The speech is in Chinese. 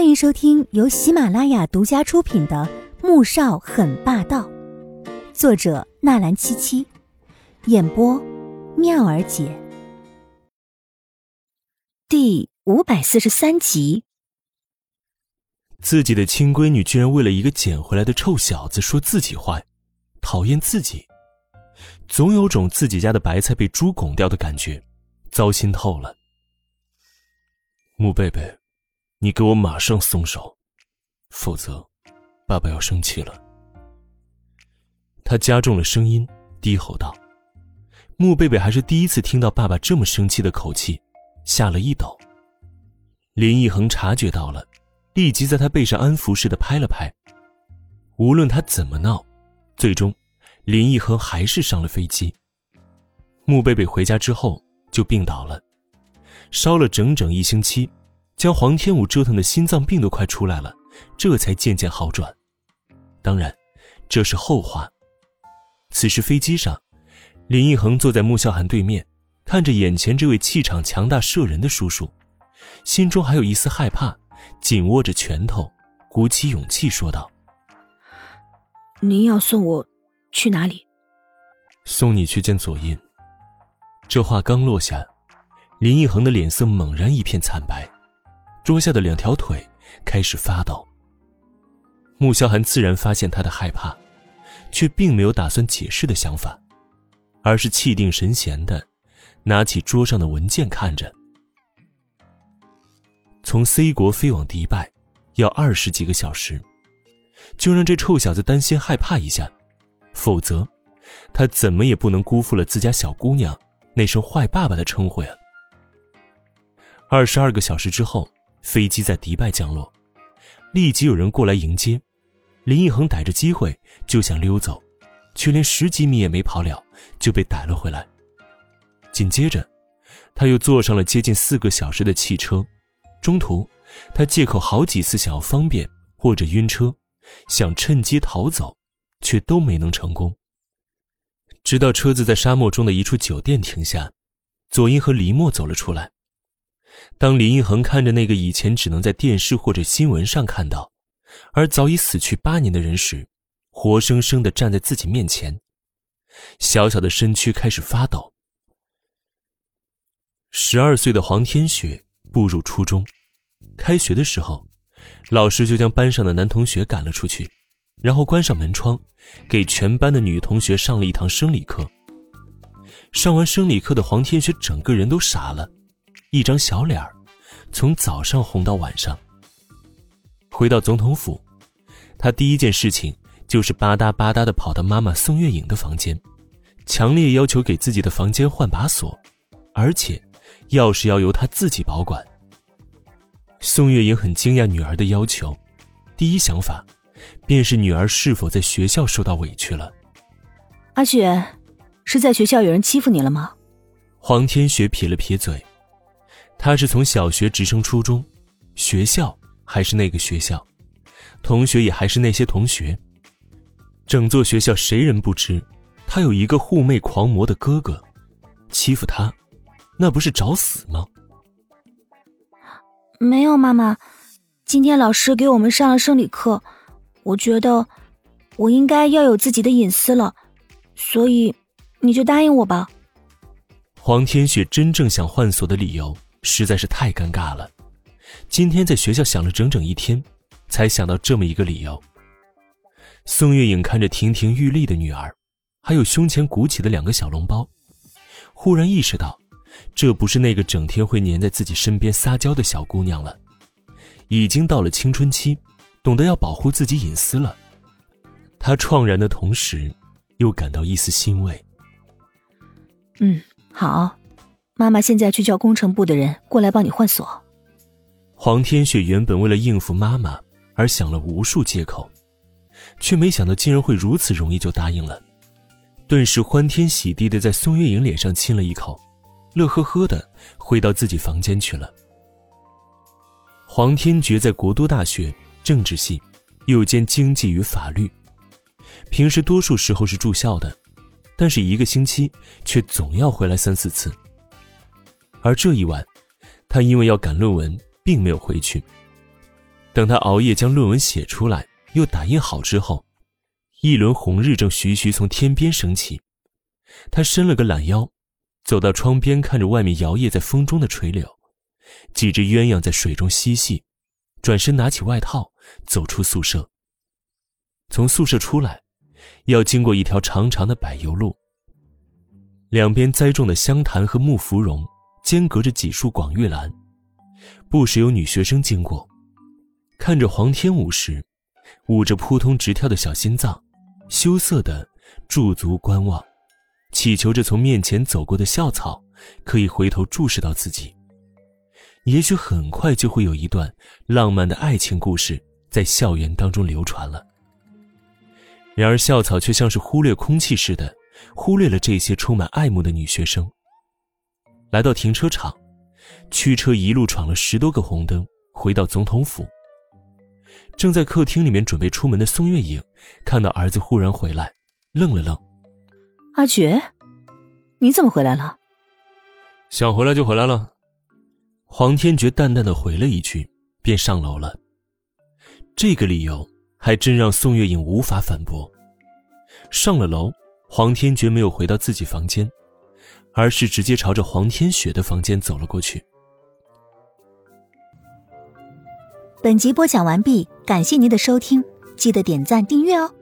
欢迎收听由喜马拉雅独家出品的《穆少很霸道》，作者纳兰七七，演播妙儿姐，第五百四十三集。自己的亲闺女居然为了一个捡回来的臭小子说自己坏，讨厌自己，总有种自己家的白菜被猪拱掉的感觉，糟心透了。穆贝贝。你给我马上松手，否则，爸爸要生气了。他加重了声音，低吼道：“穆贝贝还是第一次听到爸爸这么生气的口气，吓了一抖。”林奕恒察觉到了，立即在他背上安抚似的拍了拍。无论他怎么闹，最终，林奕恒还是上了飞机。穆贝贝回家之后就病倒了，烧了整整一星期。将黄天武折腾的心脏病都快出来了，这才渐渐好转。当然，这是后话。此时飞机上，林奕恒坐在穆萧寒对面，看着眼前这位气场强大摄人的叔叔，心中还有一丝害怕，紧握着拳头，鼓起勇气说道：“您要送我去哪里？”“送你去见左印。”这话刚落下，林奕恒的脸色猛然一片惨白。桌下的两条腿开始发抖。穆萧寒自然发现他的害怕，却并没有打算解释的想法，而是气定神闲的拿起桌上的文件看着。从 C 国飞往迪拜，要二十几个小时，就让这臭小子担心害怕一下，否则，他怎么也不能辜负了自家小姑娘那声“坏爸爸”的称呼呀。二十二个小时之后。飞机在迪拜降落，立即有人过来迎接。林奕恒逮着机会就想溜走，却连十几米也没跑了，就被逮了回来。紧接着，他又坐上了接近四个小时的汽车。中途，他借口好几次想要方便或者晕车，想趁机逃走，却都没能成功。直到车子在沙漠中的一处酒店停下，左英和黎墨走了出来。当林一恒看着那个以前只能在电视或者新闻上看到，而早已死去八年的人时，活生生的站在自己面前，小小的身躯开始发抖。十二岁的黄天雪步入初中，开学的时候，老师就将班上的男同学赶了出去，然后关上门窗，给全班的女同学上了一堂生理课。上完生理课的黄天雪整个人都傻了。一张小脸儿，从早上红到晚上。回到总统府，他第一件事情就是吧嗒吧嗒的跑到妈妈宋月影的房间，强烈要求给自己的房间换把锁，而且钥匙要由他自己保管。宋月影很惊讶女儿的要求，第一想法便是女儿是否在学校受到委屈了。阿雪，是在学校有人欺负你了吗？黄天雪撇了撇嘴。他是从小学直升初中，学校还是那个学校，同学也还是那些同学。整座学校谁人不知，他有一个护妹狂魔的哥哥，欺负他，那不是找死吗？没有妈妈，今天老师给我们上了生理课，我觉得我应该要有自己的隐私了，所以你就答应我吧。黄天雪真正想换锁的理由。实在是太尴尬了，今天在学校想了整整一天，才想到这么一个理由。宋月影看着亭亭玉立的女儿，还有胸前鼓起的两个小笼包，忽然意识到，这不是那个整天会黏在自己身边撒娇的小姑娘了，已经到了青春期，懂得要保护自己隐私了。她怆然的同时，又感到一丝欣慰。嗯，好。妈妈现在去叫工程部的人过来帮你换锁。黄天雪原本为了应付妈妈而想了无数借口，却没想到竟然会如此容易就答应了，顿时欢天喜地的在宋月影脸上亲了一口，乐呵呵的回到自己房间去了。黄天觉在国都大学政治系，又兼经济与法律，平时多数时候是住校的，但是一个星期却总要回来三四次。而这一晚，他因为要赶论文，并没有回去。等他熬夜将论文写出来，又打印好之后，一轮红日正徐徐从天边升起。他伸了个懒腰，走到窗边，看着外面摇曳在风中的垂柳，几只鸳鸯在水中嬉戏，转身拿起外套，走出宿舍。从宿舍出来，要经过一条长长的柏油路，两边栽种的香檀和木芙蓉，间隔着几束广玉兰，不时有女学生经过。看着黄天武时，捂着扑通直跳的小心脏，羞涩的驻足观望，祈求着从面前走过的校草可以回头注视到自己。也许很快就会有一段浪漫的爱情故事在校园当中流传了。然而校草却像是忽略空气似的，忽略了这些充满爱慕的女学生。来到停车场，驱车一路闯了十多个红灯，回到总统府。正在客厅里面准备出门的宋月影，看到儿子忽然回来，愣了愣。阿觉，你怎么回来了？想回来就回来了。黄天觉淡淡的回了一句，便上楼了。这个理由还真让宋月影无法反驳。上了楼，黄天觉没有回到自己房间，而是直接朝着黄天雪的房间走了过去。本集播讲完毕，感谢您的收听，记得点赞订阅哦。